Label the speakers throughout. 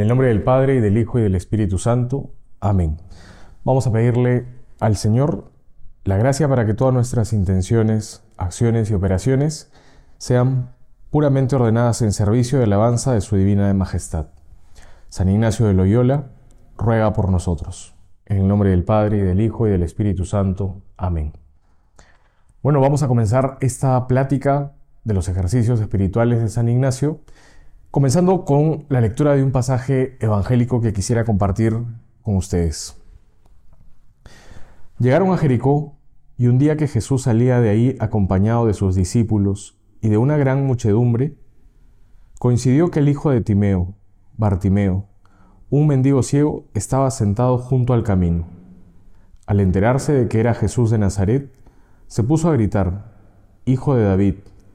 Speaker 1: En el nombre del Padre, y del Hijo, y del Espíritu Santo. Amén. Vamos a pedirle al Señor la gracia para que todas nuestras intenciones, acciones y operaciones sean puramente ordenadas en servicio de alabanza de su divina majestad. San Ignacio de Loyola, ruega por nosotros. En el nombre del Padre, y del Hijo, y del Espíritu Santo. Amén. Bueno, vamos a comenzar esta plática de los ejercicios espirituales de San Ignacio Comenzando con la lectura de un pasaje evangélico que quisiera compartir con ustedes. Llegaron a Jericó y un día que Jesús salía de ahí acompañado de sus discípulos y de una gran muchedumbre, coincidió que el hijo de Timeo, Bartimeo, un mendigo ciego, estaba sentado junto al camino. Al enterarse de que era Jesús de Nazaret, se puso a gritar, Hijo de David,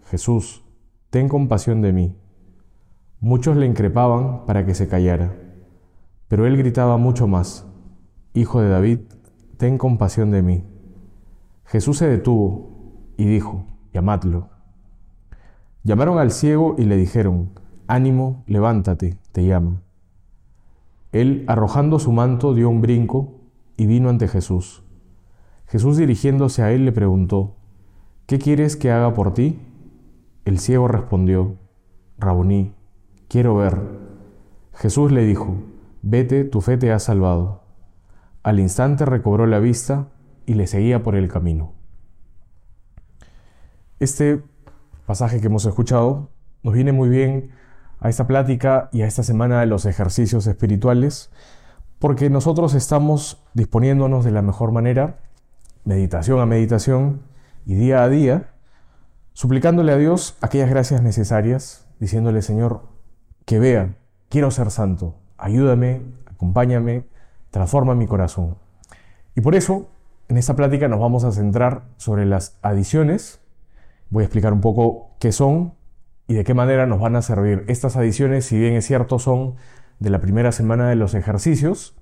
Speaker 1: Jesús, ten compasión de mí. Muchos le increpaban para que se callara, pero él gritaba mucho más, Hijo de David, ten compasión de mí. Jesús se detuvo y dijo, llamadlo. Llamaron al ciego y le dijeron, ánimo, levántate, te llama. Él, arrojando su manto, dio un brinco y vino ante Jesús. Jesús dirigiéndose a él le preguntó, ¿qué quieres que haga por ti? El ciego respondió, Raboní, quiero ver. Jesús le dijo, vete, tu fe te ha salvado. Al instante recobró la vista y le seguía por el camino. Este pasaje que hemos escuchado nos viene muy bien a esta plática y a esta semana de los ejercicios espirituales, porque nosotros estamos disponiéndonos de la mejor manera, meditación a meditación y día a día, suplicándole a Dios aquellas gracias necesarias, diciéndole, Señor, que vea, quiero ser santo, ayúdame, acompáñame, transforma mi corazón. Y por eso, en esta plática nos vamos a centrar sobre las adiciones. Voy a explicar un poco qué son y de qué manera nos van a servir. Estas adiciones, si bien es cierto, son de la primera semana de los ejercicios,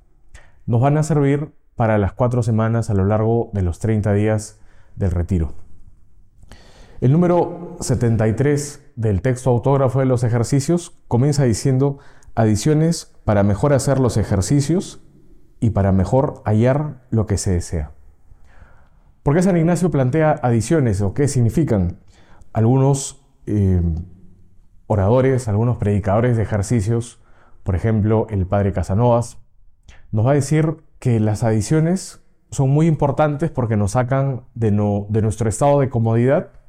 Speaker 1: nos van a servir para las cuatro semanas a lo largo de los 30 días del retiro. El número 73 del texto autógrafo de los ejercicios comienza diciendo adiciones para mejor hacer los ejercicios y para mejor hallar lo que se desea. ¿Por qué San Ignacio plantea adiciones o qué significan? Algunos eh, oradores, algunos predicadores de ejercicios, por ejemplo el padre Casanovas, nos va a decir que las adiciones son muy importantes porque nos sacan de nuestro estado de comodidad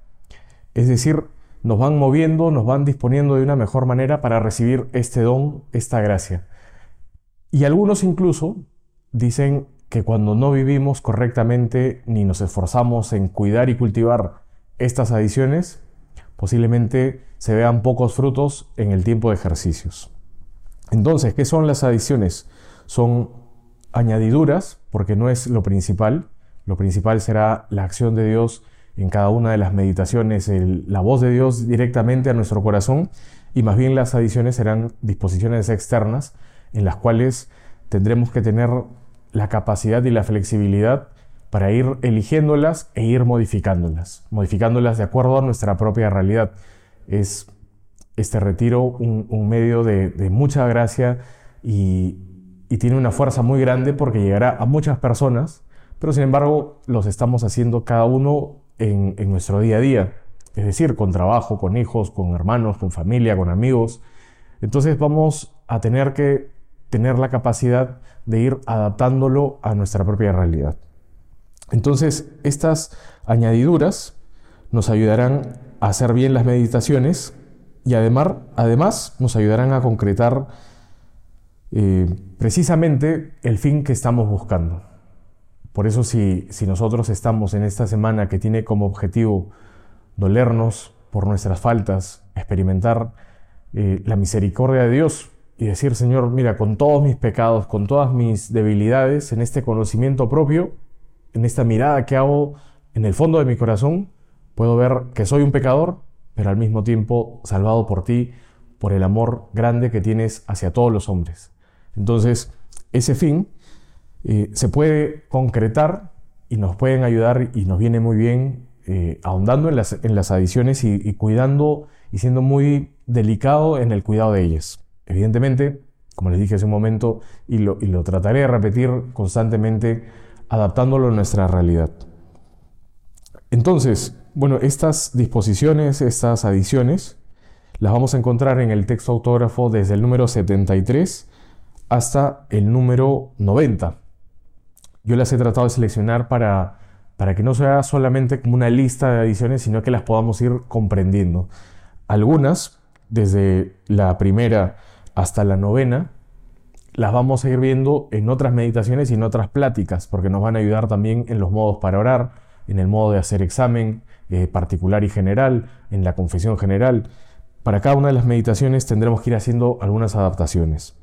Speaker 1: es decir, nos van moviendo, nos van disponiendo de una mejor manera para recibir este don, esta gracia. Y algunos incluso dicen que cuando no vivimos correctamente ni nos esforzamos en cuidar y cultivar estas adiciones, posiblemente se vean pocos frutos en el tiempo de ejercicios. Entonces, ¿qué son las adiciones? Son añadiduras, porque no es lo principal. Lo principal será la acción de Dios en cada una de las meditaciones la voz de Dios directamente a nuestro corazón y más bien las adiciones serán disposiciones externas en las cuales tendremos que tener la capacidad y la flexibilidad para ir eligiéndolas e ir modificándolas, modificándolas de acuerdo a nuestra propia realidad. Es este retiro un, medio de, mucha gracia y, y tiene una fuerza muy grande porque llegará a muchas personas, pero sin embargo los estamos haciendo cada uno en, nuestro día a día, es decir, con trabajo, con hijos, con hermanos, con familia, con amigos. Entonces vamos a tener que tener la capacidad de ir adaptándolo a nuestra propia realidad. Entonces, estas añadiduras nos ayudarán a hacer bien las meditaciones y además, además nos ayudarán a concretar eh, precisamente el fin que estamos buscando. Por eso si, nosotros estamos en esta semana que tiene como objetivo dolernos por nuestras faltas, experimentar eh, la misericordia de Dios y decir, Señor, mira, con todos mis pecados, con todas mis debilidades, en este conocimiento propio, en esta mirada que hago en el fondo de mi corazón, puedo ver que soy un pecador, pero al mismo tiempo salvado por ti, por el amor grande que tienes hacia todos los hombres. Entonces, ese fin eh, se puede concretar y nos pueden ayudar y nos viene muy bien eh, ahondando en las, adiciones y, cuidando y siendo muy delicado en el cuidado de ellas. Evidentemente, como les dije hace un momento, y lo, y lo trataré de repetir constantemente, adaptándolo a nuestra realidad. Entonces, bueno, estas disposiciones, estas adiciones, las vamos a encontrar en el texto autógrafo desde el número 73 hasta el número 90. Yo las he tratado de seleccionar para, para que no sea solamente como una lista de adiciones, sino que las podamos ir comprendiendo. Algunas, desde la primera hasta la novena, las vamos a ir viendo en otras meditaciones y en otras pláticas, porque nos van a ayudar también en los modos para orar, en el modo de hacer examen eh, particular y general, en la confesión general. Para cada una de las meditaciones tendremos que ir haciendo algunas adaptaciones.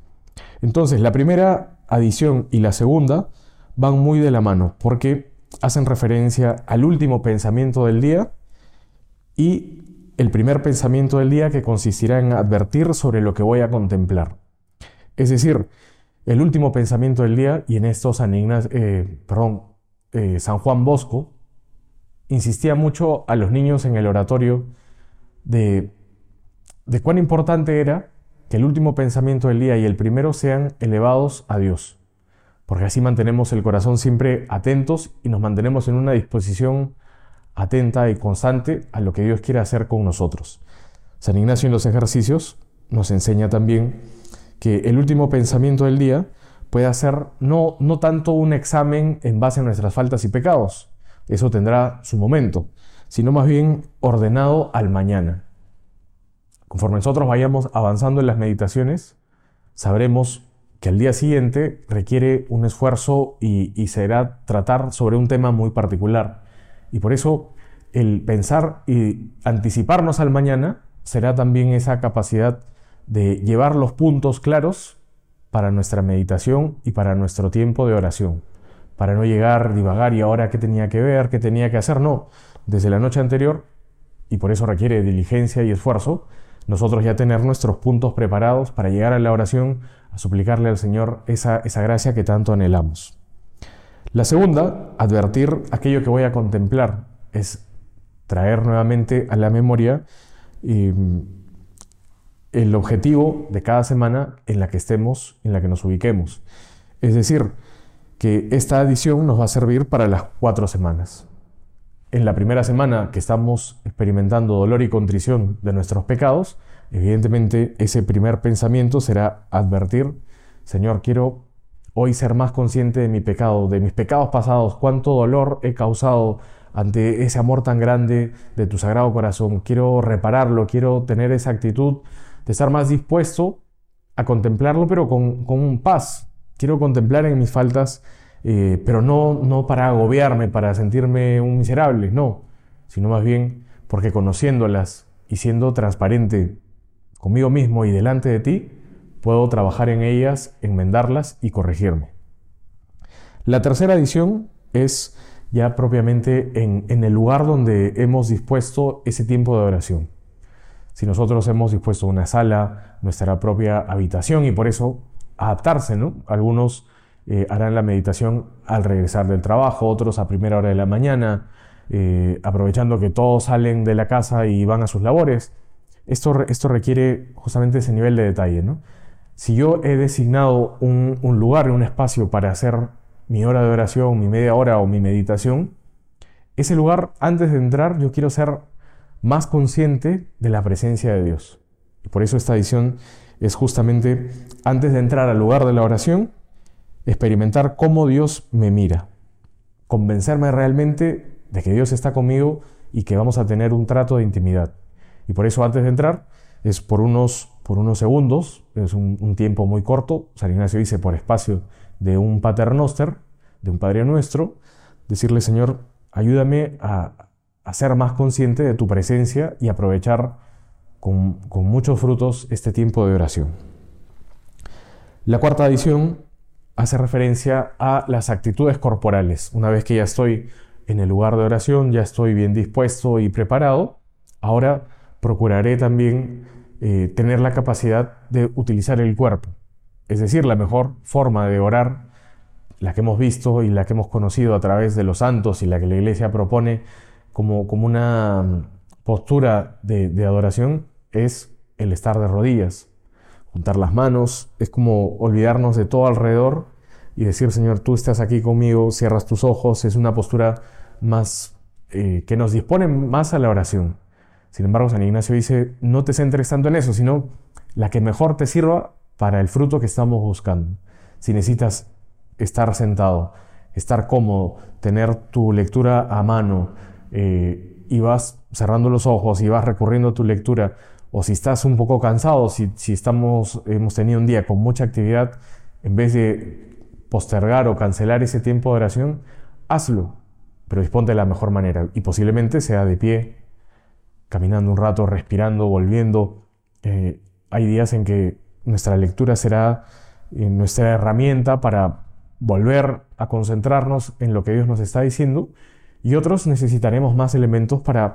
Speaker 1: Entonces, la primera adición y la segunda van muy de la mano porque hacen referencia al último pensamiento del día y el primer pensamiento del día que consistirá en advertir sobre lo que voy a contemplar. Es decir, el último pensamiento del día, y en esto San, eh, perdón, eh, San Juan Bosco insistía mucho a los niños en el oratorio de, de cuán importante era que el último pensamiento del día y el primero sean elevados a Dios, porque así mantenemos el corazón siempre atentos y nos mantenemos en una disposición atenta y constante a lo que Dios quiere hacer con nosotros. San Ignacio en los ejercicios nos enseña también que el último pensamiento del día puede ser no, no tanto un examen en base a nuestras faltas y pecados, eso tendrá su momento, sino más bien ordenado al mañana. Conforme nosotros vayamos avanzando en las meditaciones, sabremos que al día siguiente requiere un esfuerzo y, será tratar sobre un tema muy particular. Y por eso el pensar y anticiparnos al mañana será también esa capacidad de llevar los puntos claros para nuestra meditación y para nuestro tiempo de oración. Para no llegar, divagar y ahora qué tenía que ver, qué tenía que hacer. No, desde la noche anterior, y por eso requiere diligencia y esfuerzo, nosotros ya tener nuestros puntos preparados para llegar a la oración a suplicarle al Señor esa, esa gracia que tanto anhelamos. La segunda, advertir aquello que voy a contemplar, es traer nuevamente a la memoria mm, el objetivo de cada semana en la que estemos, en la que nos ubiquemos. Es decir, que esta adición nos va a servir para las cuatro semanas en la primera semana que estamos experimentando dolor y contrición de nuestros pecados, evidentemente ese primer pensamiento será advertir, Señor, quiero hoy ser más consciente de mi pecado, de mis pecados pasados, cuánto dolor he causado ante ese amor tan grande de tu sagrado corazón. Quiero repararlo, quiero tener esa actitud de estar más dispuesto a contemplarlo, pero con, con paz. Quiero contemplar en mis faltas eh, pero no, no para agobiarme, para sentirme un miserable, no, sino más bien porque conociéndolas y siendo transparente conmigo mismo y delante de ti, puedo trabajar en ellas, enmendarlas y corregirme. La tercera edición es ya propiamente en, en, el lugar donde hemos dispuesto ese tiempo de oración. Si nosotros hemos dispuesto una sala, nuestra propia habitación y por eso adaptarse, ¿no? Algunos eh, harán la meditación al regresar del trabajo, otros a primera hora de la mañana, eh, aprovechando que todos salen de la casa y van a sus labores. Esto, esto requiere justamente ese nivel de detalle. ¿no? Si yo he designado un, un lugar, un espacio para hacer mi hora de oración, mi media hora o mi meditación, ese lugar, antes de entrar, yo quiero ser más consciente de la presencia de Dios. Y por eso esta edición es justamente antes de entrar al lugar de la oración, experimentar cómo Dios me mira, convencerme realmente de que Dios está conmigo y que vamos a tener un trato de intimidad. Y por eso antes de entrar es por unos, por unos segundos, es un, tiempo muy corto, San Ignacio dice por espacio de un paternoster, de un Padre Nuestro, decirle Señor, ayúdame a, ser más consciente de tu presencia y aprovechar con, con muchos frutos este tiempo de oración. La cuarta edición hace referencia a las actitudes corporales. Una vez que ya estoy en el lugar de oración, ya estoy bien dispuesto y preparado, ahora procuraré también eh, tener la capacidad de utilizar el cuerpo. Es decir, la mejor forma de orar, la que hemos visto y la que hemos conocido a través de los santos y la que la iglesia propone como, como una postura de, de adoración, es el estar de rodillas. Juntar las manos, es como olvidarnos de todo alrededor y decir, Señor, tú estás aquí conmigo, cierras tus ojos, es una postura más eh, que nos dispone más a la oración. Sin embargo, San Ignacio dice, no te centres tanto en eso, sino la que mejor te sirva para el fruto que estamos buscando. Si necesitas estar sentado, estar cómodo, tener tu lectura a mano eh, y vas cerrando los ojos y vas recurriendo a tu lectura, o si estás un poco cansado, si, si estamos, hemos tenido un día con mucha actividad, en vez de postergar o cancelar ese tiempo de oración, hazlo, pero disponte de la mejor manera y posiblemente sea de pie, caminando un rato, respirando, volviendo. Eh, hay días en que nuestra lectura será eh, nuestra herramienta para volver a concentrarnos en lo que Dios nos está diciendo y otros necesitaremos más elementos para,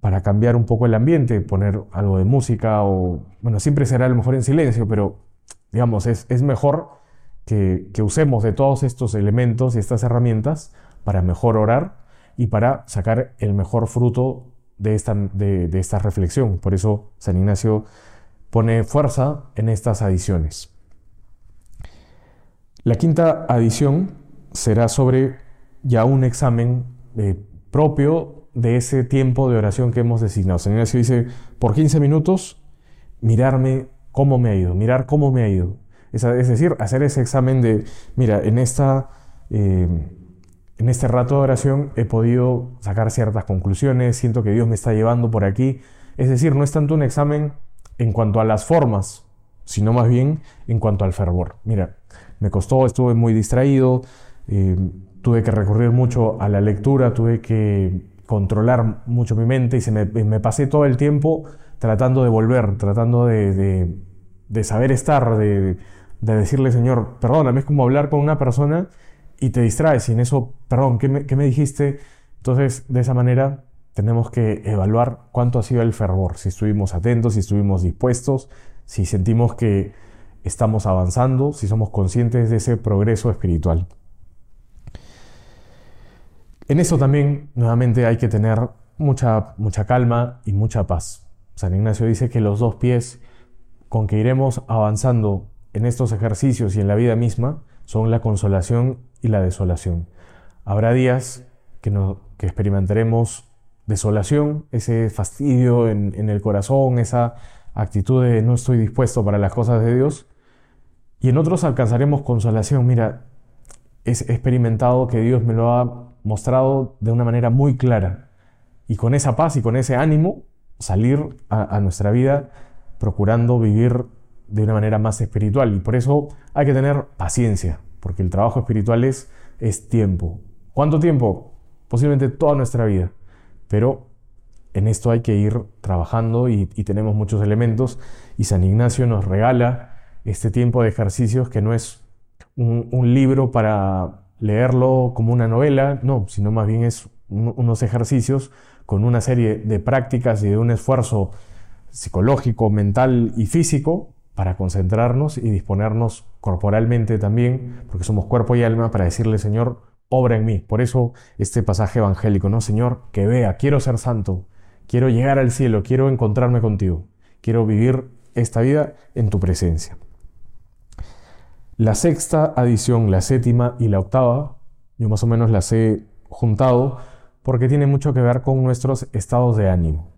Speaker 1: para cambiar un poco el ambiente, poner algo de música o, bueno, siempre será a lo mejor en silencio, pero digamos, es, es mejor que, que usemos de todos estos elementos y estas herramientas para mejor orar y para sacar el mejor fruto de esta, de, esta reflexión. Por eso San Ignacio pone fuerza en estas adiciones. La quinta adición será sobre ya un examen eh, propio de ese tiempo de oración que hemos designado. San Ignacio dice, por 15 minutos, mirarme cómo me ha ido, mirar cómo me ha ido. Es, decir, hacer ese examen de, mira, en esta... Eh, en este rato de oración he podido sacar ciertas conclusiones, siento que Dios me está llevando por aquí. Es decir, no es tanto un examen en cuanto a las formas, sino más bien en cuanto al fervor. Mira, me costó, estuve muy distraído, eh, tuve que recurrir mucho a la lectura, tuve que controlar mucho mi mente y se me, pasé todo el tiempo tratando de volver, tratando de, saber estar, de, de decirle, Señor, perdóname, es como hablar con una persona y te distraes y en eso, perdón, ¿qué me, dijiste? Entonces, de esa manera tenemos que evaluar cuánto ha sido el fervor, si estuvimos atentos, si estuvimos dispuestos, si sentimos que estamos avanzando, si somos conscientes de ese progreso espiritual. En eso también, nuevamente, hay que tener mucha, mucha calma y mucha paz. San Ignacio dice que los dos pies con que iremos avanzando en estos ejercicios y en la vida misma son la consolación y la desolación. Habrá días que, no, que experimentaremos desolación, ese fastidio en, el corazón, esa actitud de no estoy dispuesto para las cosas de Dios. Y en otros alcanzaremos consolación. Mira, he experimentado que Dios me lo ha mostrado de una manera muy clara. Y con esa paz y con ese ánimo, salir a nuestra vida procurando vivir de una manera más espiritual. Y por eso hay que tener paciencia, porque el trabajo espiritual es, es tiempo. ¿Cuánto tiempo? Posiblemente toda nuestra vida. Pero en esto hay que ir trabajando y, tenemos muchos elementos y San Ignacio nos regala este tiempo de ejercicios que no es un, libro para leerlo como una novela, no, sino más bien es unos ejercicios con una serie de prácticas y de un esfuerzo psicológico, mental y físico para concentrarnos y disponernos corporalmente también, porque somos cuerpo y alma, para decirle, Señor, obra en mí. Por eso este pasaje evangélico, ¿no? Señor, que vea, quiero ser santo, quiero llegar al cielo, quiero encontrarme contigo, quiero vivir esta vida en tu presencia. La sexta adición, la séptima y la octava, yo más o menos las he juntado porque tiene mucho que ver con nuestros estados de ánimo.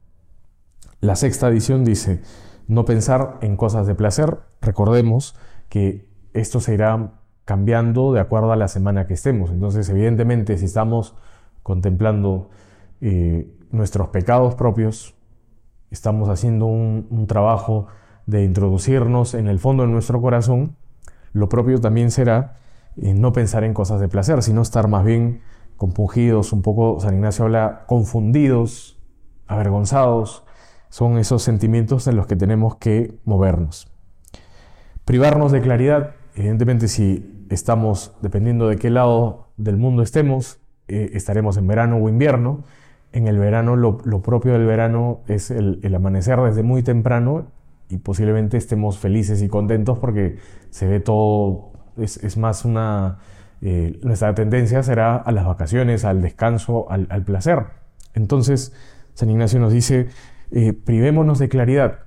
Speaker 1: La sexta adición dice, no pensar en cosas de placer. Recordemos que esto se irá cambiando de acuerdo a la semana que estemos. Entonces, evidentemente, si estamos contemplando eh, nuestros pecados propios, estamos haciendo un, trabajo de introducirnos en el fondo de nuestro corazón, lo propio también será eh, no pensar en cosas de placer, sino estar más bien compungidos, un poco, San Ignacio habla, confundidos, avergonzados, son esos sentimientos en los que tenemos que movernos. Privarnos de claridad, evidentemente si estamos, dependiendo de qué lado del mundo estemos, eh, estaremos en verano o invierno. En el verano, lo, propio del verano es el, amanecer desde muy temprano y posiblemente estemos felices y contentos porque se ve todo, es, más una... Eh, nuestra tendencia será a las vacaciones, al descanso, al, al placer. Entonces, San Ignacio nos dice, eh, privémonos de claridad.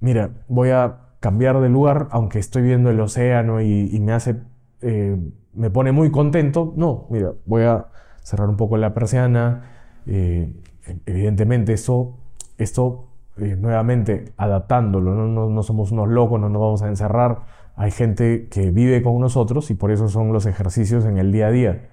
Speaker 1: Mira, voy a cambiar de lugar, aunque estoy viendo el océano y, me hace, eh, me pone muy contento. No, mira, voy a cerrar un poco la persiana. Evidentemente, esto, esto eh, nuevamente adaptándolo, ¿no? No, somos unos locos, no nos vamos a encerrar. Hay gente que vive con nosotros y por eso son los ejercicios en el día a día.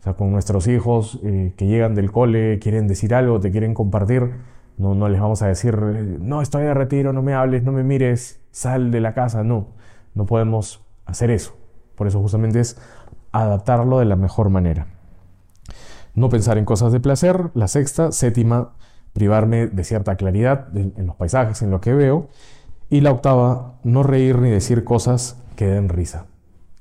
Speaker 1: O sea, con nuestros hijos que llegan del cole, quieren decir algo, te quieren compartir no, no les vamos a decir, no, estoy de retiro, no me hables, no me mires, sal de la casa. No, no podemos hacer eso. Por eso justamente es adaptarlo de la mejor manera. No pensar en cosas de placer. La sexta, séptima, privarme de cierta claridad en los paisajes, en lo que veo. Y la octava, no reír ni decir cosas que den risa.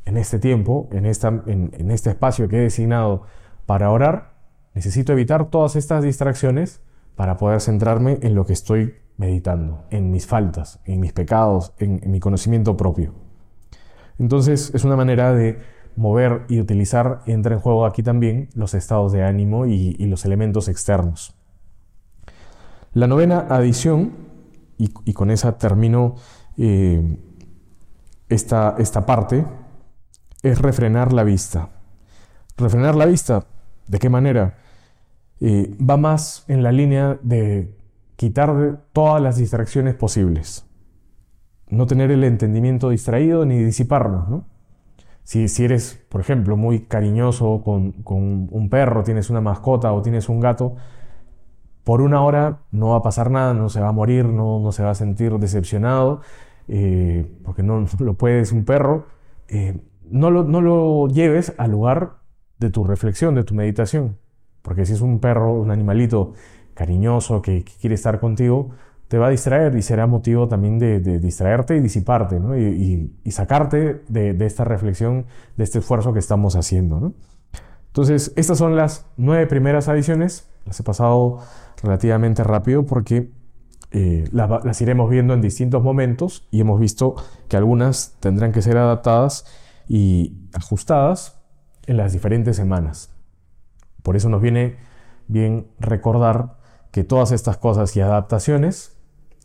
Speaker 1: En este tiempo, en, esta, en, este espacio que he designado para orar, necesito evitar todas estas distracciones para poder centrarme en lo que estoy meditando, en mis faltas, en mis pecados, en, mi conocimiento propio. Entonces es una manera de mover y utilizar, entra en juego aquí también los estados de ánimo y, los elementos externos. La novena adición, y, con esa termino eh, esta, esta parte, es refrenar la vista. Refrenar la vista, ¿de qué manera? va más en la línea de quitar todas las distracciones posibles. No tener el entendimiento distraído ni disiparnos. Si, si, eres, por ejemplo, muy cariñoso con, un perro, tienes una mascota o tienes un gato, por una hora no va a pasar nada, no se va a morir, no, no se va a sentir decepcionado, eh, porque no, lo puedes un perro. Eh, no, lo, no lo lleves al lugar de tu reflexión, de tu meditación. Porque si es un perro, un animalito cariñoso que, quiere estar contigo, te va a distraer y será motivo también de, distraerte y disiparte, ¿no? y, sacarte de, esta reflexión, de este esfuerzo que estamos haciendo. ¿no? Entonces, estas son las nueve primeras adiciones. Las he pasado relativamente rápido porque eh, las, las, iremos viendo en distintos momentos y hemos visto que algunas tendrán que ser adaptadas y ajustadas en las diferentes semanas. Por eso nos viene bien recordar que todas estas cosas y adaptaciones,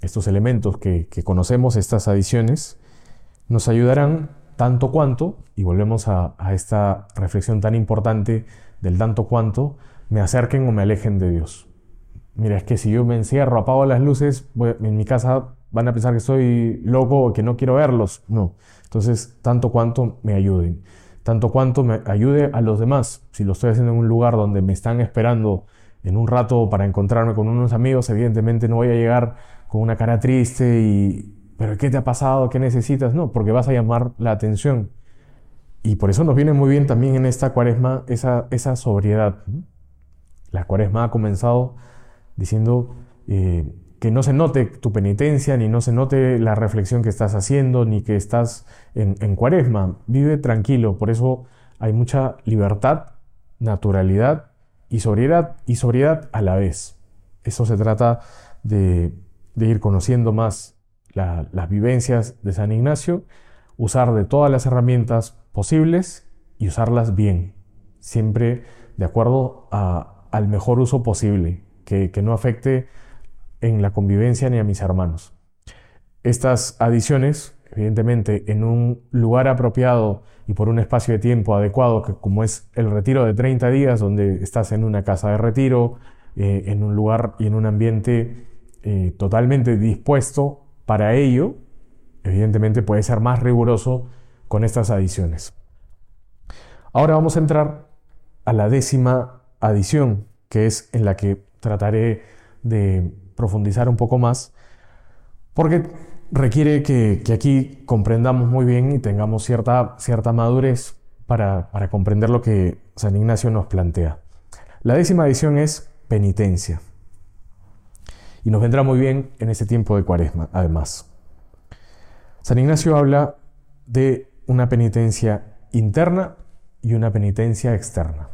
Speaker 1: estos elementos que, conocemos, estas adiciones, nos ayudarán tanto cuanto, y volvemos a, esta reflexión tan importante del tanto cuanto, me acerquen o me alejen de Dios. Mira, es que si yo me encierro, apago las luces, en mi casa van a pensar que estoy loco o que no quiero verlos. No. Entonces, tanto cuanto me ayuden tanto cuanto me ayude a los demás. Si lo estoy haciendo en un lugar donde me están esperando en un rato para encontrarme con unos amigos, evidentemente no voy a llegar con una cara triste y, pero ¿qué te ha pasado? ¿Qué necesitas? No, porque vas a llamar la atención. Y por eso nos viene muy bien también en esta cuaresma esa sobriedad. La cuaresma ha comenzado diciendo, eh, que no se note tu penitencia, ni no se note la reflexión que estás haciendo, ni que estás en, cuaresma. Vive tranquilo, por eso hay mucha libertad, naturalidad y sobriedad, y sobriedad a la vez. Eso se trata de, ir conociendo más las vivencias de San Ignacio, usar de todas las herramientas posibles y usarlas bien, siempre de acuerdo al mejor uso posible, que, no afecte en la convivencia ni a mis hermanos. Estas adiciones, evidentemente, en un lugar apropiado y por un espacio de tiempo adecuado, que como es el retiro de 30 días, donde estás en una casa de retiro, eh, en un lugar y en un ambiente eh, totalmente dispuesto para ello, evidentemente puede ser más riguroso con estas adiciones. Ahora vamos a entrar a la décima adición, que es en la que trataré de profundizar un poco más, porque requiere que, aquí comprendamos muy bien y tengamos cierta, cierta madurez para, comprender lo que San Ignacio nos plantea. La décima edición es penitencia. Y nos vendrá muy bien en este tiempo de cuaresma, además. San Ignacio habla de una penitencia interna y una penitencia externa.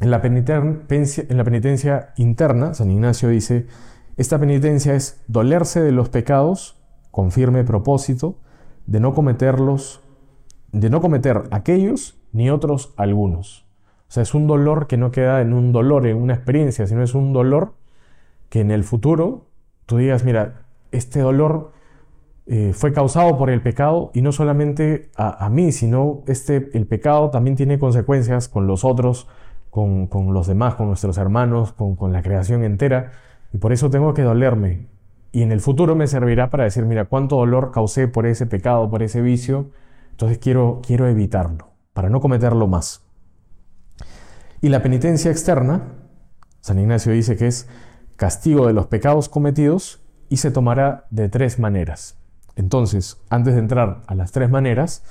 Speaker 1: En la penitencia, interna, San Ignacio dice, esta penitencia es dolerse de los pecados con firme propósito de no cometerlos, de no cometer aquellos ni otros algunos. O sea, es un dolor que no queda en un dolor, en una experiencia, sino es un dolor que en el futuro tú digas, mira, este dolor eh, fue causado por el pecado y no solamente a, mí, sino este, el pecado también tiene consecuencias con los otros, con, los demás, con nuestros hermanos, con, con, la creación entera. Y por eso tengo que dolerme. Y en el futuro me servirá para decir, mira, cuánto dolor causé por ese pecado, por ese vicio. Entonces quiero, quiero evitarlo, para no cometerlo más. Y la penitencia externa, San Ignacio dice que es castigo de los pecados cometidos y se tomará de tres maneras. Entonces, antes de entrar a las tres maneras,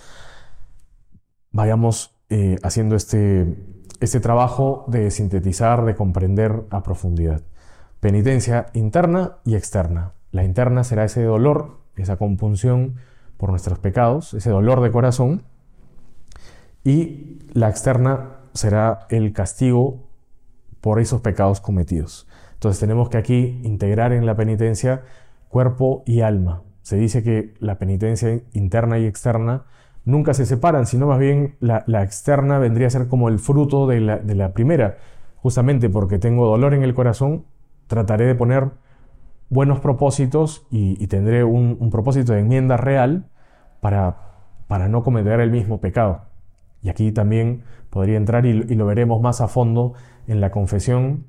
Speaker 1: vayamos eh, haciendo este, este trabajo de sintetizar, de comprender a profundidad. Penitencia interna y externa. La interna será ese dolor, esa compunción por nuestros pecados, ese dolor de corazón. Y la externa será el castigo por esos pecados cometidos. Entonces tenemos que aquí integrar en la penitencia cuerpo y alma. Se dice que la penitencia interna y externa nunca se separan, sino más bien la, externa vendría a ser como el fruto de la, primera. Justamente porque tengo dolor en el corazón, trataré de poner buenos propósitos y, tendré un, propósito de enmienda real para, para no cometer el mismo pecado. Y aquí también podría entrar y, lo veremos más a fondo en la confesión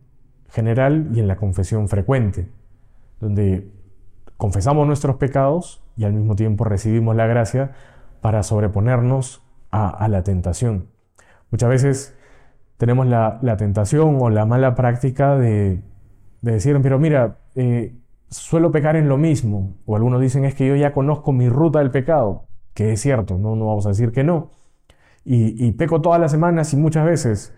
Speaker 1: general y en la confesión frecuente, donde confesamos nuestros pecados y al mismo tiempo recibimos la gracia para sobreponernos a, la tentación. Muchas veces tenemos la, tentación o la mala práctica de, decir, pero mira, eh, suelo pecar en lo mismo, o algunos dicen es que yo ya conozco mi ruta del pecado, que es cierto, no, no vamos a decir que no, y, peco todas las semanas y muchas veces,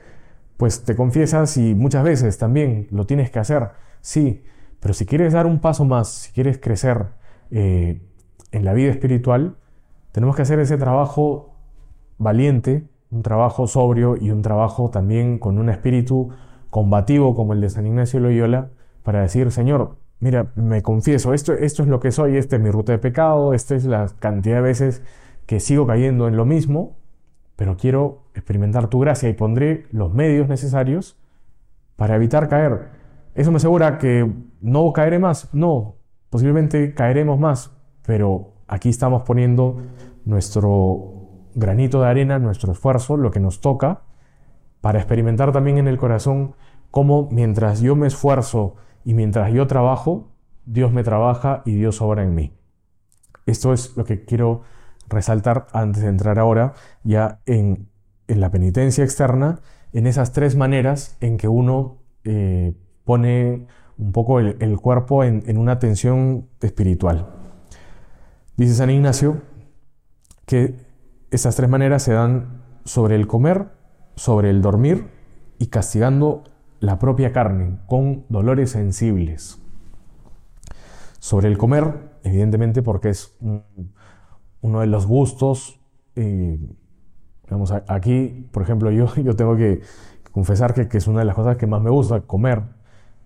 Speaker 1: pues te confiesas y muchas veces también lo tienes que hacer, sí, pero si quieres dar un paso más, si quieres crecer eh, en la vida espiritual, tenemos que hacer ese trabajo valiente, un trabajo sobrio y un trabajo también con un espíritu combativo como el de San Ignacio Loyola, para decir, Señor, mira, me confieso, esto, esto es lo que soy, esta es mi ruta de pecado, esta es la cantidad de veces que sigo cayendo en lo mismo, pero quiero experimentar tu gracia y pondré los medios necesarios para evitar caer. ¿Eso me asegura que no caeré más? No, posiblemente caeremos más, pero aquí estamos poniendo nuestro granito de arena, nuestro esfuerzo, lo que nos toca, para experimentar también en el corazón cómo mientras yo me esfuerzo y mientras yo trabajo, Dios me trabaja y Dios obra en mí. Esto es lo que quiero resaltar antes de entrar ahora ya en, la penitencia externa, en esas tres maneras en que uno eh, pone un poco el, cuerpo en, una tensión espiritual. Dice San Ignacio que esas tres maneras se dan sobre el comer, sobre el dormir y castigando la propia carne con dolores sensibles. Sobre el comer, evidentemente porque es uno de los gustos. Eh, aquí, por ejemplo, yo, yo tengo que confesar que, es una de las cosas que más me gusta, comer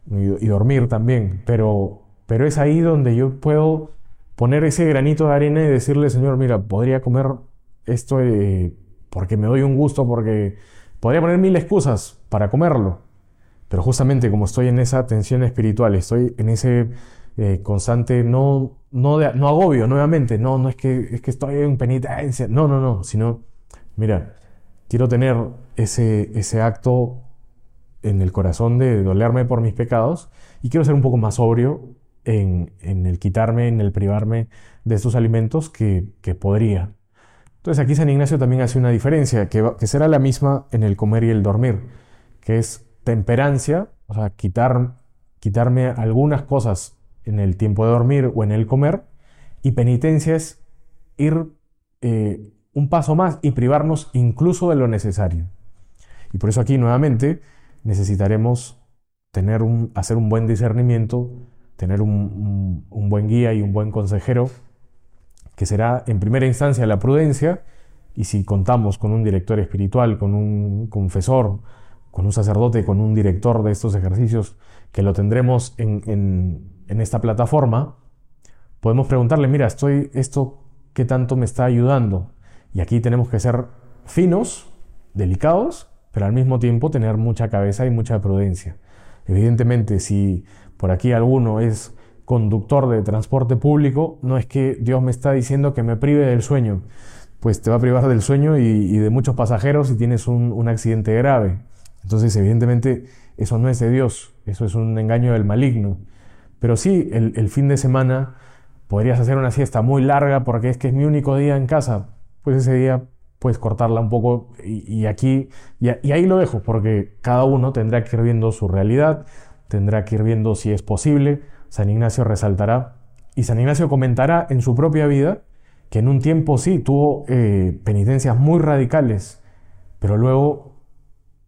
Speaker 1: y, dormir también, pero, pero es ahí donde yo puedo poner ese granito de arena y decirle, Señor, mira, podría comer esto eh, porque me doy un gusto, porque podría poner mil excusas para comerlo, pero justamente como estoy en esa tensión espiritual, estoy en ese eh, constante, no, no, no agobio nuevamente, no, no es que, es que estoy en penitencia, no, no, no, sino, mira, quiero tener ese, ese acto en el corazón de dolerme por mis pecados y quiero ser un poco más sobrio en, el quitarme, en el privarme de estos alimentos que, podría. Entonces aquí San Ignacio también hace una diferencia, que, que será la misma en el comer y el dormir, que es temperancia, o sea, quitar, quitarme algunas cosas en el tiempo de dormir o en el comer. Y penitencia es ir eh, un paso más y privarnos incluso de lo necesario. Y por eso aquí nuevamente necesitaremos tener un, hacer un buen discernimiento, tener un, buen guía y un buen consejero, que será en primera instancia la prudencia, y si contamos con un director espiritual, con un confesor, con un sacerdote, con un director de estos ejercicios, que lo tendremos en en esta plataforma, podemos preguntarle, mira, estoy, esto, ¿qué tanto me está ayudando? Y aquí tenemos que ser finos, delicados, pero al mismo tiempo tener mucha cabeza y mucha prudencia. Evidentemente, si por aquí alguno es conductor de transporte público, no es que Dios me está diciendo que me prive del sueño, pues te va a privar del sueño y, de muchos pasajeros si tienes un, accidente grave. Entonces, evidentemente, eso no es de Dios, eso es un engaño del maligno. Pero sí, el, fin de semana podrías hacer una siesta muy larga porque es que es mi único día en casa. Pues ese día puedes cortarla un poco y, aquí, y, y, ahí lo dejo, porque cada uno tendrá que ir viendo su realidad, tendrá que ir viendo si es posible. San Ignacio resaltará y San Ignacio comentará en su propia vida que en un tiempo sí tuvo eh, penitencias muy radicales, pero luego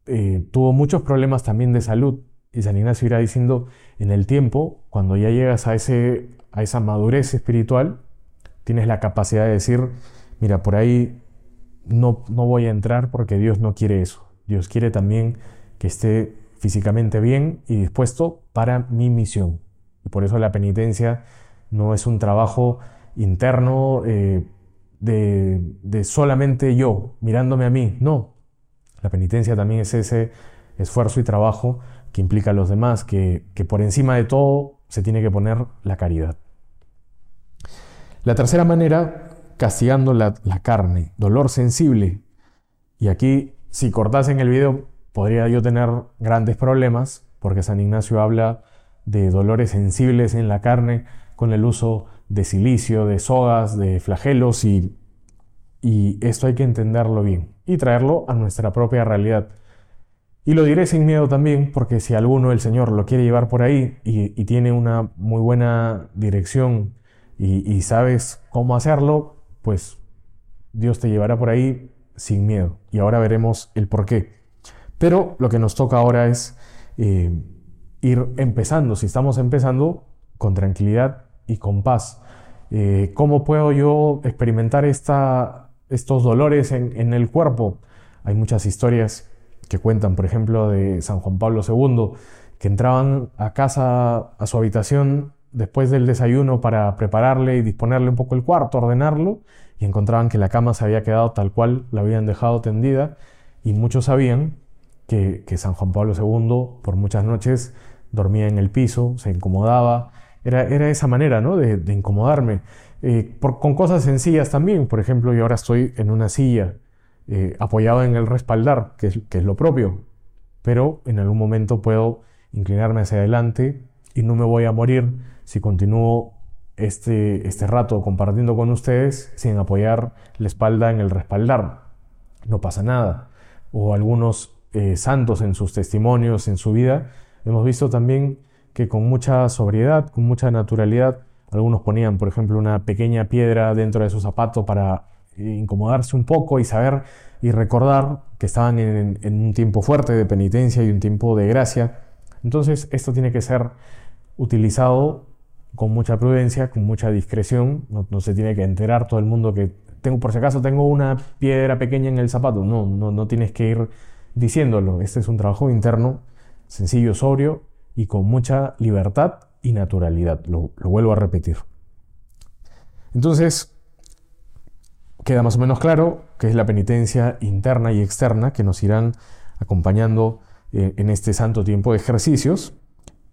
Speaker 1: eh, tuvo muchos problemas también de salud. Y San Ignacio irá diciendo, en el tiempo, cuando ya llegas a, ese, a esa madurez espiritual, tienes la capacidad de decir, mira, por ahí no, no voy a entrar porque Dios no quiere eso. Dios quiere también que esté físicamente bien y dispuesto para mi misión. Y por eso la penitencia no es un trabajo interno eh, de, solamente yo, mirándome a mí. No, la penitencia también es ese esfuerzo y trabajo que implica a los demás, que, por encima de todo se tiene que poner la caridad. La tercera manera, castigando la, la carne, dolor sensible. Y aquí, si cortasen el video, podría yo tener grandes problemas, porque San Ignacio habla de dolores sensibles en la carne con el uso de silicio, de sodas, de flagelos y, esto hay que entenderlo bien y traerlo a nuestra propia realidad. Y lo diré sin miedo también, porque si alguno el Señor lo quiere llevar por ahí y, tiene una muy buena dirección y, y, sabes cómo hacerlo, pues Dios te llevará por ahí sin miedo. Y ahora veremos el por qué. Pero lo que nos toca ahora es eh, ir empezando, si estamos empezando, con tranquilidad y con paz. Eh, ¿Cómo puedo yo experimentar esta, estos dolores en, el cuerpo? Hay muchas historias que cuentan, por ejemplo, de San Juan Pablo II, que entraban a casa, a su habitación, después del desayuno para prepararle y disponerle un poco el cuarto, ordenarlo, y encontraban que la cama se había quedado tal cual la habían dejado tendida, y muchos sabían que, San Juan Pablo II por muchas noches dormía en el piso, se incomodaba, era, esa manera ¿no? de, incomodarme. Eh, con cosas sencillas también. Por ejemplo, yo ahora estoy en una silla eh, apoyado en el respaldar, que es, lo propio. Pero en algún momento puedo inclinarme hacia adelante y no me voy a morir si continúo este, este rato compartiendo con ustedes sin apoyar la espalda en el respaldar. No pasa nada. O algunos eh, santos en sus testimonios, en su vida, hemos visto también que con mucha sobriedad, con mucha naturalidad, algunos ponían, por ejemplo, una pequeña piedra dentro de su zapato para eh, incomodarse un poco y saber y recordar que estaban en, un tiempo fuerte de penitencia y un tiempo de gracia. Entonces esto tiene que ser utilizado con mucha prudencia, con mucha discreción. No, se tiene que enterar todo el mundo que tengo, por si acaso tengo una piedra pequeña en el zapato. No, no, no tienes que ir diciéndolo. Este es un trabajo interno, sencillo, sobrio y con mucha libertad y naturalidad. Lo, vuelvo a repetir. Entonces, queda más o menos claro que es la penitencia interna y externa que nos irán acompañando eh, en este santo tiempo de ejercicios.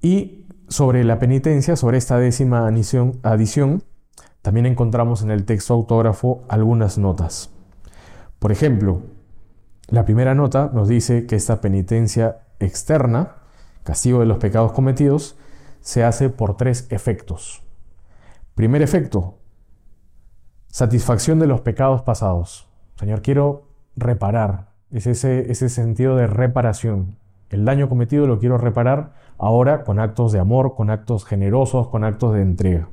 Speaker 1: Y sobre la penitencia, sobre esta décima adición, adición, también encontramos en el texto autógrafo algunas notas. Por ejemplo, la primera nota nos dice que esta penitencia externa castigo de los pecados cometidos, se hace por tres efectos. Primer efecto, satisfacción de los pecados pasados. Señor, quiero reparar. Es ese, ese sentido de reparación. El daño cometido lo quiero reparar ahora con actos de amor, con actos generosos, con actos de entrega.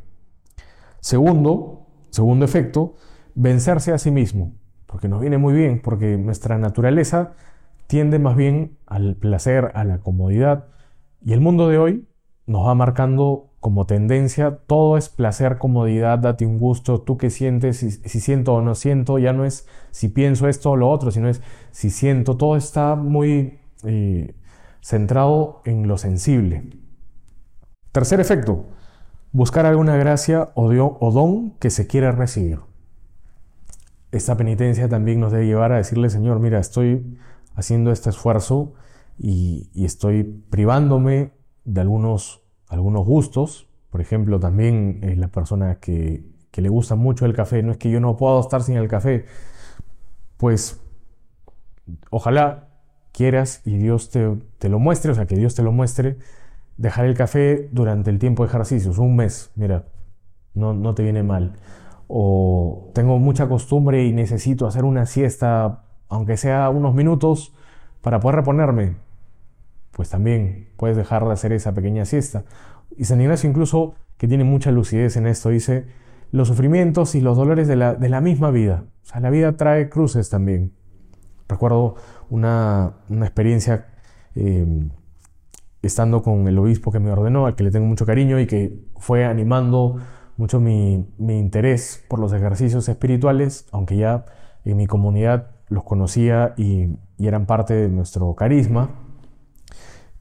Speaker 1: Segundo, segundo efecto, vencerse a sí mismo, porque nos viene muy bien, porque nuestra naturaleza tiende más bien al placer, a la comodidad, y el mundo de hoy nos va marcando como tendencia, todo es placer, comodidad, date un gusto, tú qué sientes, si, siento o no siento, ya no es si pienso esto o lo otro, sino es si siento, todo está muy eh, centrado en lo sensible. Tercer efecto, buscar alguna gracia o, o don que se quiere recibir. Esta penitencia también nos debe llevar a decirle, Señor, mira, estoy haciendo este esfuerzo, y, estoy privándome de algunos, algunos gustos, por ejemplo, también es la persona que, que le gusta mucho el café, no es que yo no puedo estar sin el café, pues ojalá quieras y Dios te, te, lo muestre, o sea, que Dios te lo muestre, dejar el café durante el tiempo de ejercicios, un mes, mira, no, no te viene mal. O tengo mucha costumbre y necesito hacer una siesta, aunque sea unos minutos, para poder reponerme. Pues también puedes dejar de hacer esa pequeña siesta. Y San Ignacio incluso, que tiene mucha lucidez en esto, dice, los sufrimientos y los dolores de la, de la misma vida. O sea, la vida trae cruces también. Recuerdo una, una experiencia eh, estando con el obispo que me ordenó, al que le tengo mucho cariño y que fue animando mucho mi, interés por los ejercicios espirituales, aunque ya en mi comunidad los conocía y, y eran parte de nuestro carisma.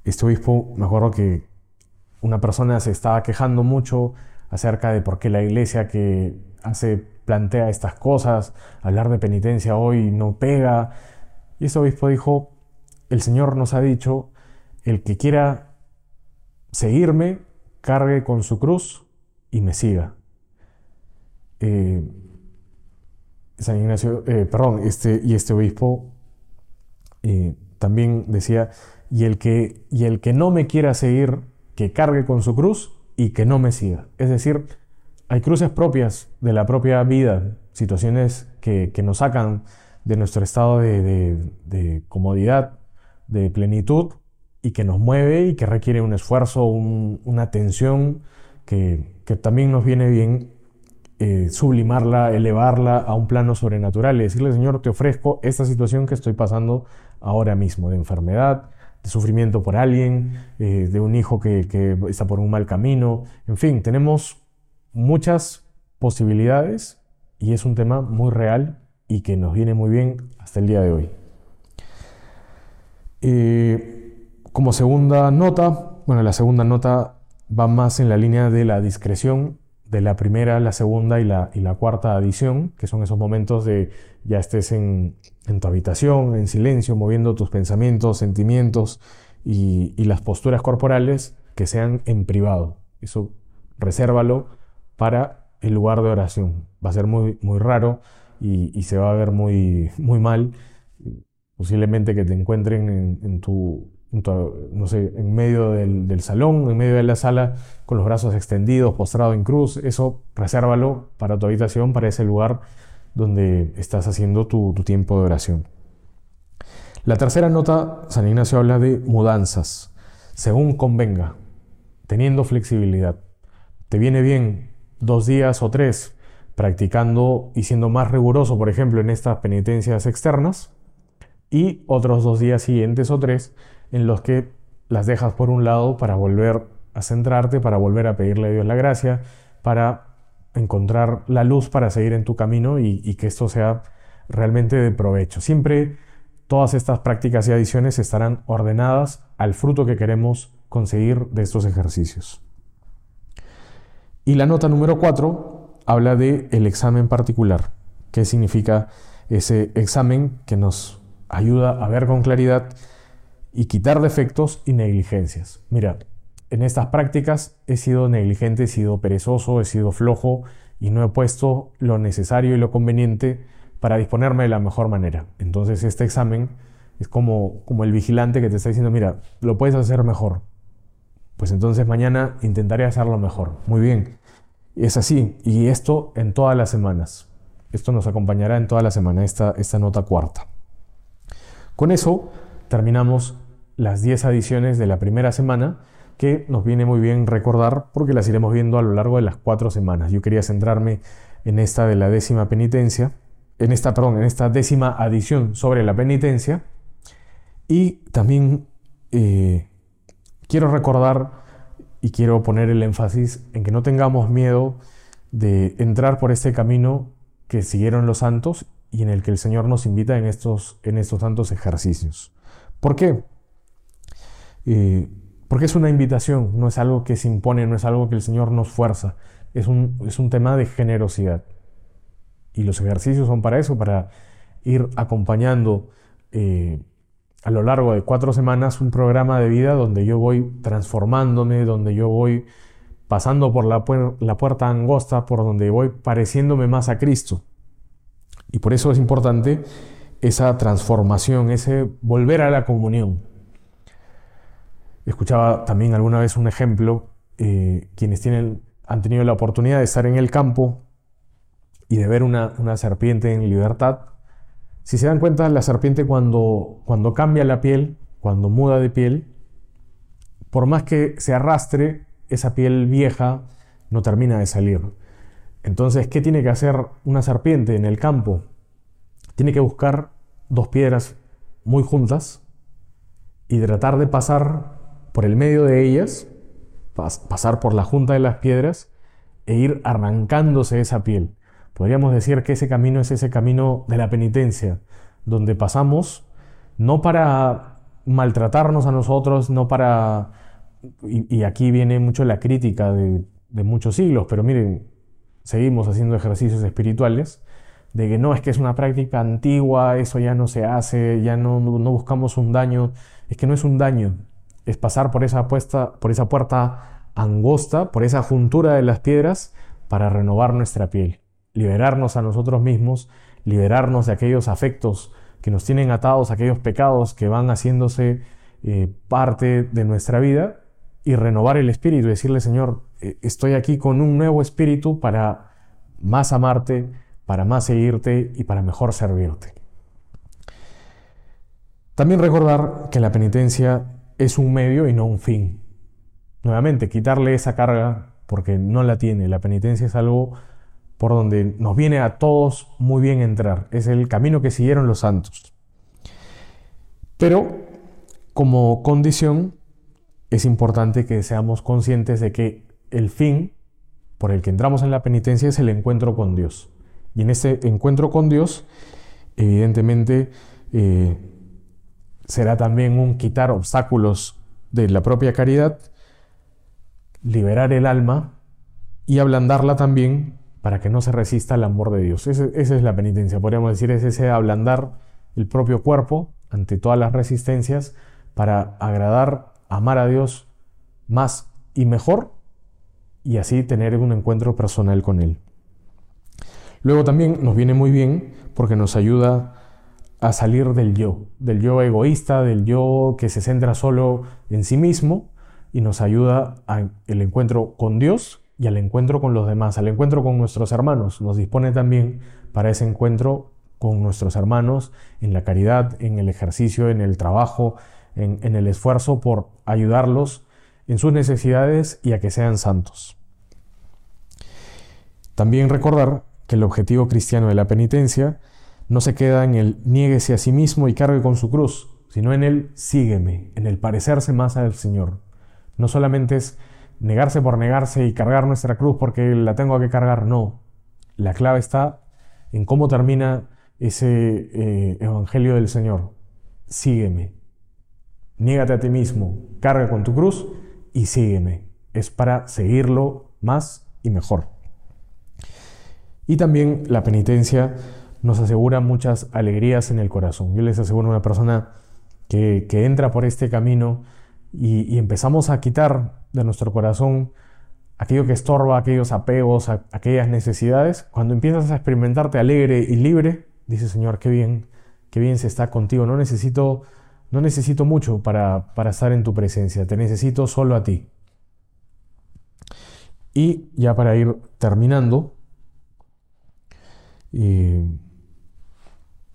Speaker 1: Este obispo, me acuerdo que una persona se estaba quejando mucho acerca de por qué la iglesia que hace, plantea estas cosas, hablar de penitencia hoy no pega. Y ese obispo dijo, el Señor nos ha dicho, el que quiera seguirme, cargue con su cruz y me siga. Eh, San Ignacio, eh, perdón, este, y este obispo eh, también decía, y el, que, y el que no me quiera seguir, que cargue con su cruz y que no me siga. Es decir, hay cruces propias de la propia vida, situaciones que, nos sacan de nuestro estado de, comodidad, de plenitud, y que nos mueve y que requiere un esfuerzo, una atención que, también nos viene bien eh, sublimarla, elevarla a un plano sobrenatural y decirle, Señor, te ofrezco esta situación que estoy pasando ahora mismo, de enfermedad, de sufrimiento por alguien, eh, de un hijo que, que, está por un mal camino. En fin, tenemos muchas posibilidades y es un tema muy real y que nos viene muy bien hasta el día de hoy. Eh, como segunda nota, bueno, la segunda nota va más en la línea de la discreción de la primera, la segunda y la, y la cuarta adición, que son esos momentos de ya estés en, en tu habitación, en silencio, moviendo tus pensamientos, sentimientos y, y, las posturas corporales que sean en privado. Eso resérvalo para el lugar de oración. Va a ser muy, muy raro y, y se va a ver muy, muy mal. Posiblemente que te encuentren en, en tu, no sé, en medio del, del, salón, en medio de la sala, con los brazos extendidos, postrado en cruz. Eso resérvalo para tu habitación, para ese lugar donde estás haciendo tu, tiempo de oración. La tercera nota, San Ignacio habla de mudanzas, según convenga, teniendo flexibilidad. ¿Te viene bien dos días o tres practicando y siendo más riguroso, por ejemplo, en estas penitencias externas? Y otros dos días siguientes o tres en los que las dejas por un lado para volver a centrarte, para volver a pedirle a Dios la gracia, para encontrar la luz para seguir en tu camino y, que esto sea realmente de provecho. Siempre todas estas prácticas y adiciones estarán ordenadas al fruto que queremos conseguir de estos ejercicios. Y la nota número 4 habla de el examen particular. ¿Qué significa ese examen que nos ayuda a ver con claridad y quitar defectos y negligencias? Mira, en estas prácticas he sido negligente, he sido perezoso, he sido flojo y no he puesto lo necesario y lo conveniente para disponerme de la mejor manera. Entonces este examen es como, como el vigilante que te está diciendo, mira, lo puedes hacer mejor. Pues entonces mañana intentaré hacerlo mejor. Muy bien. Es así. Y esto en todas las semanas. Esto nos acompañará en toda la semana, esta, esta nota cuarta. Con eso terminamos las 10 adiciones de la primera semana que nos viene muy bien recordar porque las iremos viendo a lo largo de las cuatro semanas. Yo quería centrarme en esta de la décima penitencia, en esta, perdón, en esta décima adición sobre la penitencia y también eh, quiero recordar y quiero poner el énfasis en que no tengamos miedo de entrar por este camino que siguieron los santos y en el que el Señor nos invita en estos, en estos santos ejercicios. ¿Por qué? Eh, porque es una invitación, no es algo que se impone, no es algo que el Señor nos fuerza, es un, es un tema de generosidad. Y los ejercicios son para eso, para ir acompañando eh, a lo largo de cuatro semanas un programa de vida donde yo voy transformándome, donde yo voy pasando por la, la puerta angosta por donde voy pareciéndome más a Cristo. Y por eso es importante esa transformación, ese volver a la comunión. Escuchaba también alguna vez un ejemplo, eh, quienes tienen, han tenido la oportunidad de estar en el campo y de ver una, una, serpiente en libertad. Si se dan cuenta, la serpiente cuando, cuando cambia la piel, cuando muda de piel, por más que se arrastre, esa piel vieja no termina de salir. Entonces, ¿qué tiene que hacer una serpiente en el campo? Tiene que buscar dos piedras muy juntas y tratar de pasar por el medio de ellas, pasar por la junta de las piedras e ir arrancándose esa piel. Podríamos decir que ese camino es ese camino de la penitencia, donde pasamos no para maltratarnos a nosotros, no para... Y, aquí viene mucho la crítica de, muchos siglos, pero miren, seguimos haciendo ejercicios espirituales, de que no es que es una práctica antigua, eso ya no se hace, ya no, no buscamos un daño, es que no es un daño, es pasar por esa, puesta, por esa puerta angosta, por esa juntura de las piedras, para renovar nuestra piel, liberarnos a nosotros mismos, liberarnos de aquellos afectos que nos tienen atados, aquellos pecados que van haciéndose eh, parte de nuestra vida y renovar el espíritu, decirle, Señor, eh, estoy aquí con un nuevo espíritu para más amarte, para más seguirte y para mejor servirte. También recordar que la penitencia es un medio y no un fin. Nuevamente, quitarle esa carga porque no la tiene. La penitencia es algo por donde nos viene a todos muy bien entrar. Es el camino que siguieron los santos. Pero como condición es importante que seamos conscientes de que el fin por el que entramos en la penitencia es el encuentro con Dios. Y en ese encuentro con Dios, evidentemente, eh, será también un quitar obstáculos de la propia caridad, liberar el alma y ablandarla también para que no se resista al amor de Dios. esa es la penitencia, podríamos decir, es ese ablandar el propio cuerpo ante todas las resistencias para agradar, amar a Dios más y mejor y así tener un encuentro personal con Él. Luego también nos viene muy bien porque nos ayuda a salir del yo, del yo egoísta, del yo que se centra solo en sí mismo y nos ayuda al encuentro con Dios y al encuentro con los demás, al encuentro con nuestros hermanos. Nos dispone también para ese encuentro con nuestros hermanos en la caridad, en el ejercicio, en el trabajo, en, en el esfuerzo por ayudarlos en sus necesidades y a que sean santos. También recordar que el objetivo cristiano de la penitencia no se queda en el niéguese a sí mismo y cargue con su cruz, sino en el sígueme, en el parecerse más al Señor. No solamente es negarse por negarse y cargar nuestra cruz porque la tengo que cargar, no. La clave está en cómo termina ese eh, Evangelio del Señor. Sígueme. Niégate a ti mismo, carga con tu cruz y sígueme. Es para seguirlo más y mejor. Y también la penitencia nos asegura muchas alegrías en el corazón. Yo les aseguro a una persona que, entra por este camino y, empezamos a quitar de nuestro corazón aquello que estorba, aquellos apegos, aquellas necesidades, cuando empiezas a experimentarte alegre y libre, dice Señor, qué bien, qué bien se está contigo. No necesito, no necesito mucho para, para estar en tu presencia, te necesito solo a ti. Y ya para ir terminando, y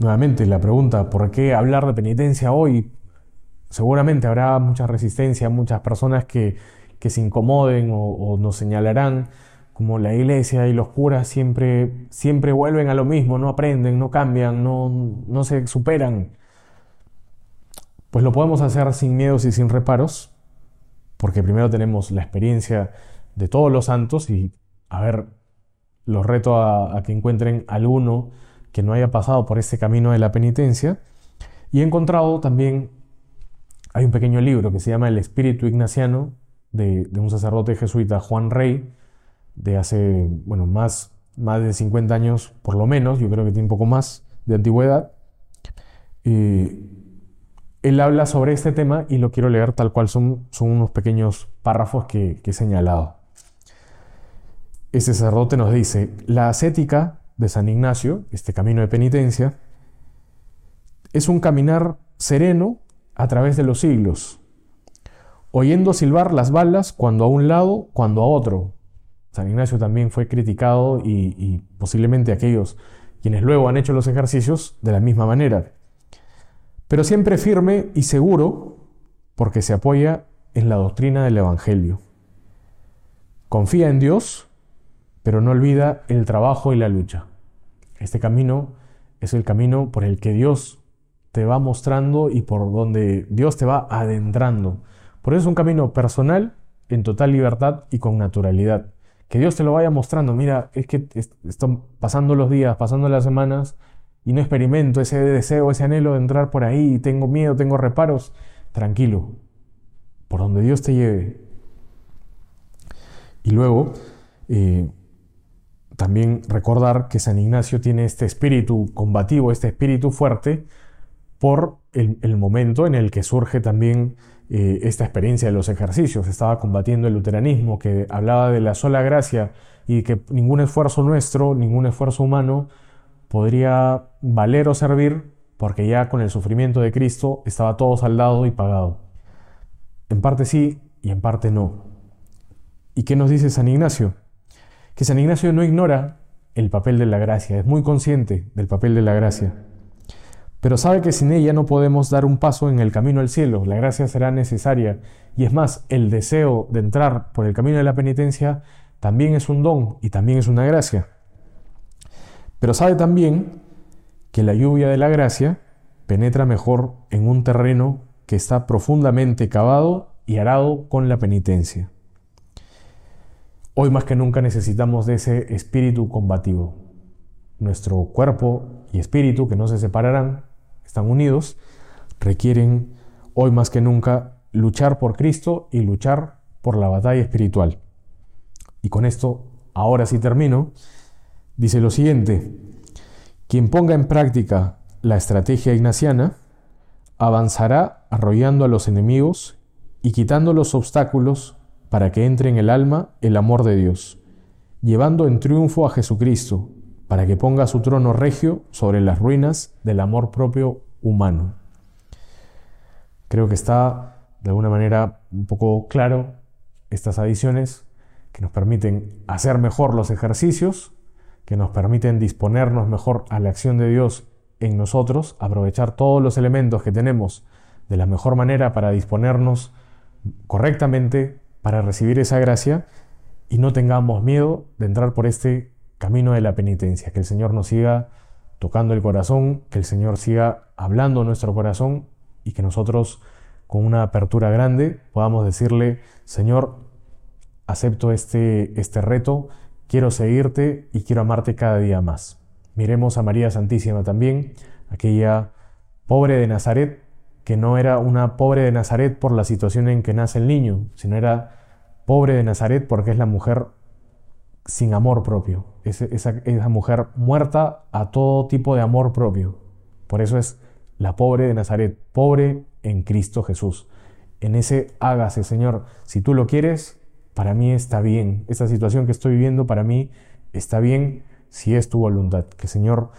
Speaker 1: nuevamente la pregunta, ¿por qué hablar de penitencia hoy? Seguramente habrá mucha resistencia, muchas personas que, se incomoden o, nos señalarán como la iglesia y los curas siempre, siempre vuelven a lo mismo, no aprenden, no cambian, no, no se superan. Pues lo podemos hacer sin miedos y sin reparos, porque primero tenemos la experiencia de todos los santos y, a ver, los reto a, que encuentren alguno que no haya pasado por este camino de la penitencia. Y he encontrado también, hay un pequeño libro que se llama El Espíritu Ignaciano, de, un sacerdote jesuita, Juan Rey, de hace, bueno, más, más de 50 años, por lo menos, yo creo que tiene un poco más de antigüedad. él habla sobre este tema y lo quiero leer tal cual son, son unos pequeños párrafos que, que he señalado. este sacerdote nos dice, la ascética de San Ignacio, este camino de penitencia, es un caminar sereno a través de los siglos, oyendo silbar las balas cuando a un lado, cuando a otro. San Ignacio también fue criticado y, posiblemente aquellos quienes luego han hecho los ejercicios de la misma manera. Pero siempre firme y seguro porque se apoya en la doctrina del Evangelio. Confía en Dios, pero no olvida el trabajo y la lucha. Este camino es el camino por el que Dios te va mostrando y por donde Dios te va adentrando. Por eso es un camino personal, en total libertad y con naturalidad. Que Dios te lo vaya mostrando. Mira, es que están pasando los días, pasando las semanas y no experimento ese deseo, ese anhelo de entrar por ahí, tengo miedo, tengo reparos. Tranquilo, por donde Dios te lleve. Y luego, eh, también recordar que San Ignacio tiene este espíritu combativo, este espíritu fuerte, por el, momento en el que surge también eh, esta experiencia de los ejercicios. Estaba combatiendo el luteranismo, que hablaba de la sola gracia y que ningún esfuerzo nuestro, ningún esfuerzo humano podría valer o servir, porque ya con el sufrimiento de Cristo estaba todo saldado y pagado. En parte sí y en parte no. ¿Y qué nos dice San Ignacio? Que San Ignacio no ignora el papel de la gracia, es muy consciente del papel de la gracia, pero sabe que sin ella no podemos dar un paso en el camino al cielo, la gracia será necesaria, y es más, el deseo de entrar por el camino de la penitencia también es un don y también es una gracia. Pero sabe también que la lluvia de la gracia penetra mejor en un terreno que está profundamente cavado y arado con la penitencia. Hoy más que nunca necesitamos de ese espíritu combativo. Nuestro cuerpo y espíritu, que no se separarán, están unidos, requieren hoy más que nunca luchar por Cristo y luchar por la batalla espiritual. Y con esto, ahora sí termino, dice lo siguiente, quien ponga en práctica la estrategia ignaciana, avanzará arrollando a los enemigos y quitando los obstáculos para que entre en el alma el amor de Dios, llevando en triunfo a Jesucristo, para que ponga su trono regio sobre las ruinas del amor propio humano. Creo que está de alguna manera un poco claro estas adiciones que nos permiten hacer mejor los ejercicios, que nos permiten disponernos mejor a la acción de Dios en nosotros, aprovechar todos los elementos que tenemos de la mejor manera para disponernos correctamente para recibir esa gracia y no tengamos miedo de entrar por este camino de la penitencia. Que el Señor nos siga tocando el corazón, que el Señor siga hablando nuestro corazón y que nosotros con una apertura grande podamos decirle, Señor, acepto este, este reto, quiero seguirte y quiero amarte cada día más. Miremos a María Santísima también, aquella pobre de Nazaret que no era una pobre de Nazaret por la situación en que nace el niño, sino era pobre de Nazaret porque es la mujer sin amor propio, es, esa, esa mujer muerta a todo tipo de amor propio. Por eso es la pobre de Nazaret, pobre en Cristo Jesús. En ese hágase, Señor, si tú lo quieres, para mí está bien. Esta situación que estoy viviendo para mí está bien si es tu voluntad. Que Señor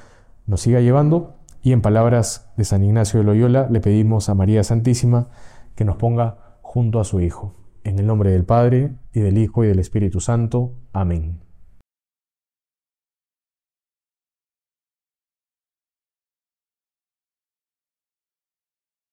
Speaker 1: nos siga llevando y en palabras de San Ignacio de Loyola le pedimos a María Santísima que nos ponga junto a su Hijo. En el nombre del Padre, y del Hijo, y del Espíritu Santo. Amén.